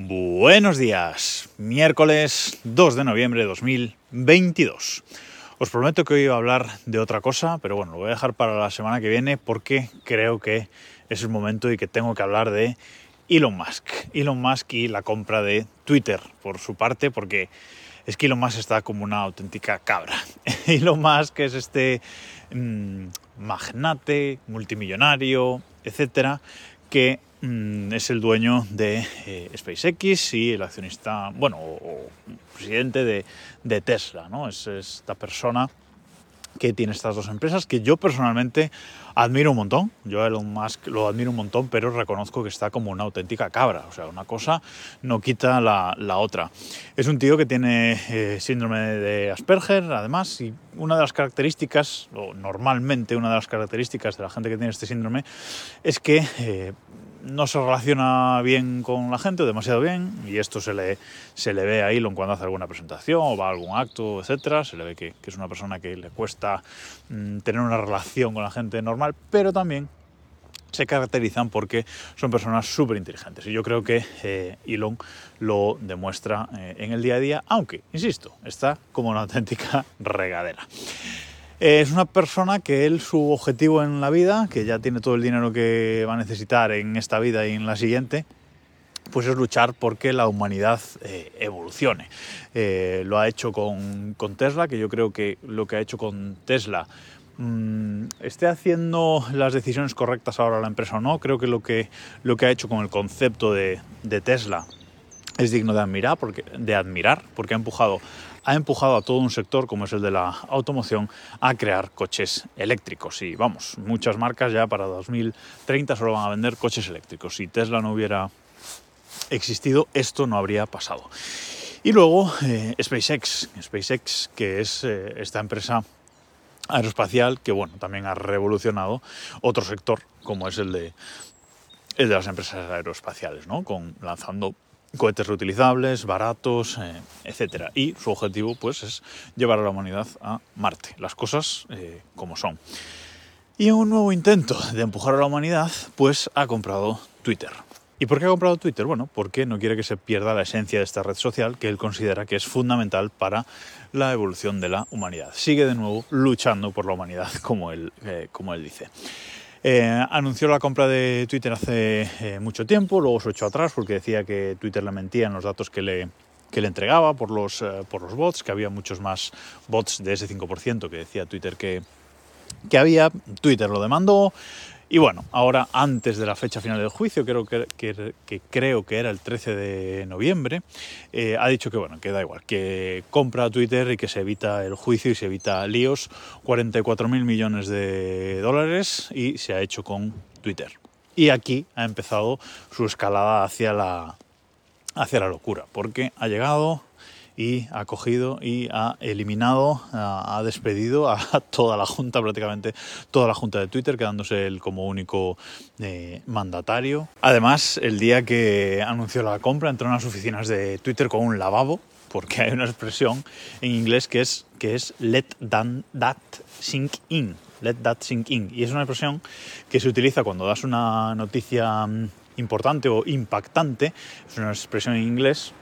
Buenos días, miércoles 2 de noviembre de 2022. Os prometo que hoy voy a hablar de otra cosa, pero bueno, lo voy a dejar para la semana que viene porque creo que es el momento y que tengo que hablar de Elon Musk. Elon Musk y la compra de Twitter, por su parte, porque es que Elon Musk está como una auténtica cabra. Elon Musk es este mmm, magnate, multimillonario, etcétera, que Mm, es el dueño de eh, SpaceX y el accionista, bueno, o, presidente de, Tesla, ¿no? Es esta persona que tiene estas dos empresas que yo personalmente admiro un montón. Yo a Elon Musk lo admiro un montón, pero reconozco que está como una auténtica cabra. O sea, una cosa no quita la, la otra. Es un tío que tiene eh, síndrome de Asperger, además, y una de las características, o normalmente una de las características de la gente que tiene este síndrome, es que eh, no se relaciona bien con la gente, demasiado bien, y esto se le, se le ve a Elon cuando hace alguna presentación o va a algún acto, etcétera. Se le ve que, es una persona que le cuesta mm, tener una relación con la gente normal, pero también se caracterizan porque son personas súper inteligentes. Y yo creo que eh, Elon lo demuestra eh, en el día a día, aunque, insisto, está como una auténtica regadera. Es una persona que él, su objetivo en la vida, que ya tiene todo el dinero que va a necesitar en esta vida y en la siguiente, pues es luchar porque la humanidad eh, evolucione. Eh, lo ha hecho con, Tesla, que yo creo que lo que ha hecho con Tesla mm, esté haciendo las decisiones correctas ahora la empresa o no. Creo que lo que, lo que ha hecho con el concepto de, de Tesla es digno de admirar, porque, de admirar, porque ha empujado ha empujado a todo un sector como es el de la automoción a crear coches eléctricos. Y vamos, muchas marcas ya para 2030 solo van a vender coches eléctricos. Si Tesla no hubiera existido, esto no habría pasado. Y luego eh, SpaceX, SpaceX que es eh, esta empresa aeroespacial que bueno, también ha revolucionado otro sector como es el de, el de las empresas aeroespaciales, ¿no? Con, lanzando cohetes reutilizables, baratos, eh, etcétera. Y su objetivo pues es llevar a la humanidad a Marte, las cosas eh, como son. Y en un nuevo intento de empujar a la humanidad, pues ha comprado Twitter. ¿Y por qué ha comprado Twitter? Bueno, porque no quiere que se pierda la esencia de esta red social que él considera que es fundamental para la evolución de la humanidad. Sigue de nuevo luchando por la humanidad, como él, eh, como él dice. Eh, anunció la compra de Twitter hace eh, mucho tiempo, luego se echó atrás porque decía que Twitter le mentía en los datos que le, que le entregaba por los, eh, por los bots, que había muchos más bots de ese 5% que decía Twitter que, que había. Twitter lo demandó, y bueno, ahora antes de la fecha final del juicio, creo que, creo que era el 13 de noviembre, eh, ha dicho que bueno, que da igual, que compra Twitter y que se evita el juicio y se evita líos, 44 mil millones de dólares y se ha hecho con Twitter. Y aquí ha empezado su escalada hacia la, hacia la locura, porque ha llegado y ha cogido y ha eliminado, ha despedido a toda la Junta, prácticamente toda la Junta de Twitter, quedándose él como único eh, mandatario. Además, el día que anunció la compra, entró en las oficinas de Twitter con un lavabo, porque hay una expresión en inglés que es, que es let that sink in. Let that sink in. Y es una expresión que se utiliza cuando das una noticia mm, importante o impactante. Es una expresión en inglés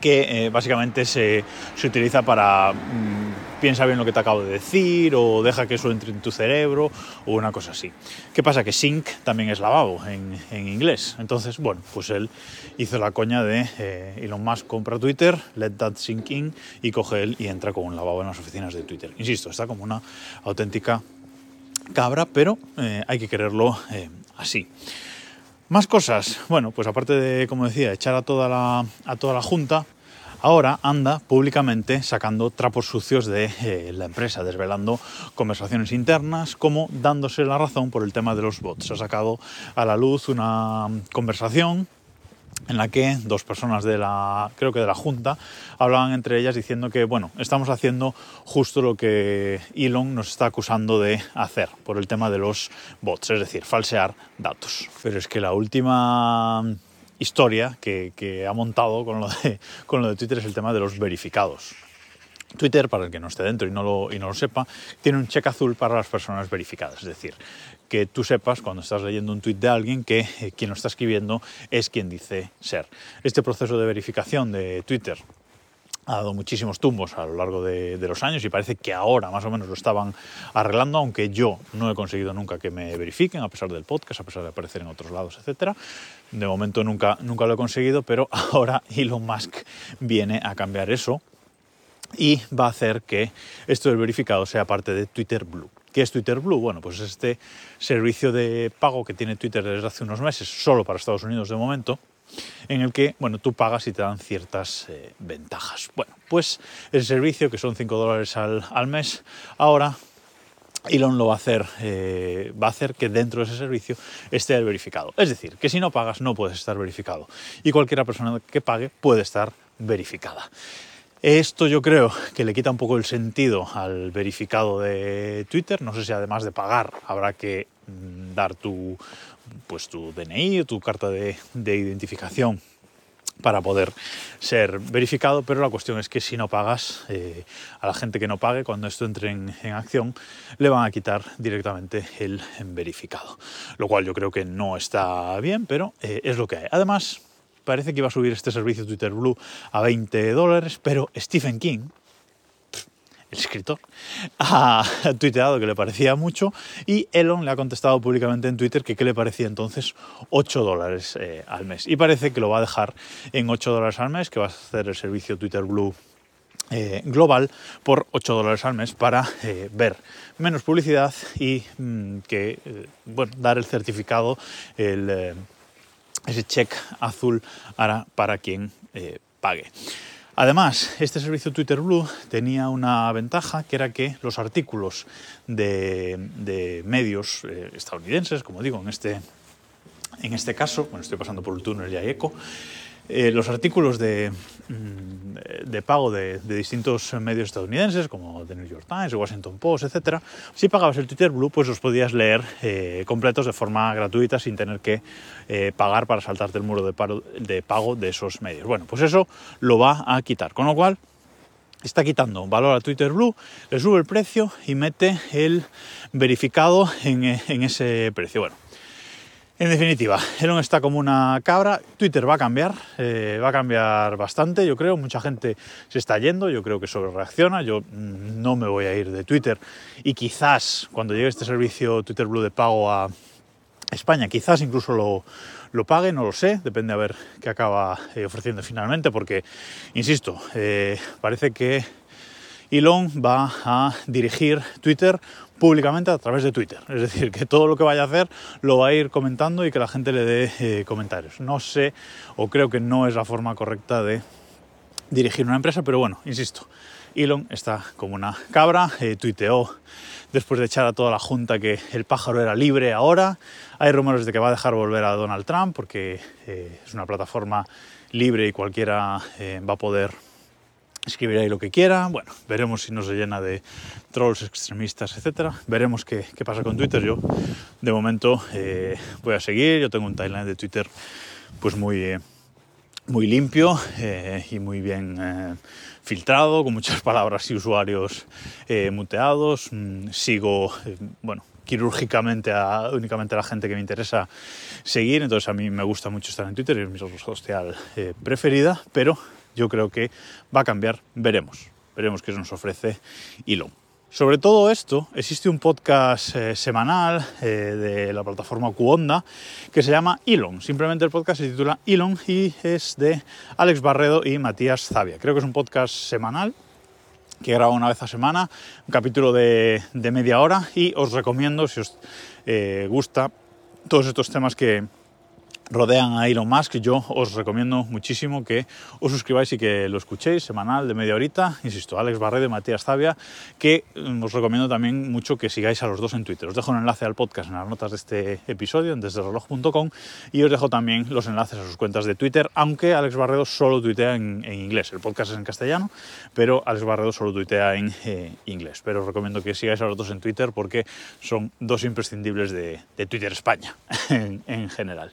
que eh, básicamente se, se, utiliza para mm, piensa bien lo que te acabo de decir o deja que eso entre en tu cerebro o una cosa así. ¿Qué pasa? Que sink también es lavabo en, en inglés. Entonces, bueno, pues él hizo la coña de eh, Elon Musk compra Twitter, let that sink in y coge él y entra con un lavabo en las oficinas de Twitter. Insisto, está como una auténtica cabra, pero eh, hay que quererlo así. Más cosas. Bueno, pues aparte de, como decía, echar a toda la, a toda la junta, ahora anda públicamente sacando trapos sucios de eh, la empresa, desvelando conversaciones internas, como dándose la razón por el tema de los bots. Ha sacado a la luz una conversación en la que dos personas de la, creo que de la Junta, hablaban entre ellas diciendo que, bueno, estamos haciendo justo lo que Elon nos está acusando de hacer por el tema de los bots, es decir, falsear datos. Pero es que la última historia que, ha montado con lo, de, con lo de Twitter es el tema de los verificados. Twitter, para el que no esté dentro y no, lo, y no lo sepa, tiene un check azul para las personas verificadas. Es decir, que tú sepas cuando estás leyendo un tweet de alguien que eh, quien lo está escribiendo es quien dice ser. Este proceso de verificación de Twitter ha dado muchísimos tumbos a lo largo de, los años y parece que ahora más o menos lo estaban arreglando, aunque yo no he conseguido nunca que me verifiquen, a pesar del podcast, a pesar de aparecer en otros lados, etc. De momento nunca, nunca lo he conseguido, pero ahora Elon Musk viene a cambiar eso y va a hacer que esto del verificado sea parte de Twitter Blue. ¿Qué es Twitter Blue? Bueno, pues este servicio de pago que tiene Twitter desde hace unos meses, solo para Estados Unidos de momento, en el que bueno, tú pagas y te dan ciertas eh, ventajas. Bueno, pues el servicio, que son 5 dólares al, al, mes, ahora Elon lo va a hacer, eh, va a hacer que dentro de ese servicio esté el verificado. Es decir, que si no pagas no puedes estar verificado y cualquiera persona que pague puede estar verificada. Esto yo creo que le quita un poco el sentido al verificado de Twitter. No sé si además de pagar habrá que mm, dar tu, pues, tu DNI o tu carta de, identificación para poder ser verificado, pero la cuestión es que si no pagas, eh, a la gente que no pague, cuando esto entre en, acción, le van a quitar directamente el verificado. Lo cual yo creo que no está bien, pero eh, es lo que hay. Además, parece que iba a subir este servicio Twitter Blue a 20 dólares, pero Stephen King, el escritor, ha tuiteado que le parecía mucho y Elon le ha contestado públicamente en Twitter que qué le parecía entonces 8 dólares eh, al mes. Y parece que lo va a dejar en 8 dólares al mes, que va a hacer el servicio Twitter Blue eh, global por 8 dólares al mes para eh, ver menos publicidad y mm, que, bueno, dar el certificado, el ese check azul para quien eh, pague. Además, este servicio Twitter Blue tenía una ventaja que era que los artículos de, medios eh, estadounidenses, como digo, en este, en este caso, bueno, estoy pasando por el túnel ya eco, eh, los artículos de, mm, de pago de, distintos medios estadounidenses, como The New York Times, Washington Post, etc., si pagabas el Twitter Blue, pues los podías leer eh, completos de forma gratuita sin tener que eh, pagar para saltarte el muro de, de pago de esos medios. Bueno, pues eso lo va a quitar, con lo cual está quitando valor a Twitter Blue, le sube el precio y mete el verificado en, en ese precio. Bueno, en definitiva, Elon está como una cabra. Twitter va a cambiar, eh, va a cambiar bastante, yo creo. Mucha gente se está yendo, yo creo que sobre reacciona. Yo mm, no me voy a ir de Twitter y quizás cuando llegue este servicio Twitter Blue de pago a España, quizás incluso lo, lo pague, no lo sé, depende a ver qué acaba eh, ofreciendo finalmente, porque, insisto, eh, parece que Elon va a dirigir Twitter públicamente a través de Twitter. Es decir, que todo lo que vaya a hacer lo va a ir comentando y que la gente le dé eh, comentarios. No sé, o creo que no es la forma correcta de dirigir una empresa, pero bueno, insisto, Elon está como una cabra, eh, tuiteó después de echar a toda la junta que el pájaro era libre ahora. Hay rumores de que va a dejar volver a Donald Trump porque eh, es una plataforma libre y cualquiera va a poder escribir ahí lo que quiera. Bueno, veremos si no se llena de trolls extremistas, etcétera. Veremos qué, qué, pasa con Twitter. Yo, de momento, eh, voy a seguir. Yo tengo un timeline de Twitter pues muy, eh, muy limpio eh, y muy bien filtrado, con muchas palabras y usuarios muteados. Mm, sigo, bueno, quirúrgicamente únicamente a la gente que me interesa seguir. Entonces a mí me gusta mucho estar en Twitter, es mi red social preferida, pero yo creo que va a cambiar, veremos, veremos qué nos ofrece Elon. Sobre todo esto, existe un podcast eh, semanal eh, de la plataforma Cuonda que se llama Elon. Simplemente el podcast se titula Elon y es de Alex Barredo y Matías Zavia. Creo que es un podcast semanal que graba una vez a semana, un capítulo de, media hora y os recomiendo, si os eh, gusta, todos estos temas que, rodean a Elon Musk, yo os recomiendo muchísimo que os suscribáis y que lo escuchéis semanal de media horita. Insisto, Alex Barredo y Matías Zavia, que mm, os recomiendo también mucho que sigáis a los dos en Twitter. Os dejo un enlace al podcast en las notas de este episodio en desdereloj.com y os dejo también los enlaces a sus cuentas de Twitter, aunque Alex Barredo solo tuitea en, inglés. El podcast es en castellano, pero Alex Barredo solo tuitea en eh, inglés. Pero os recomiendo que sigáis a los dos en Twitter porque son dos imprescindibles de, Twitter España en general.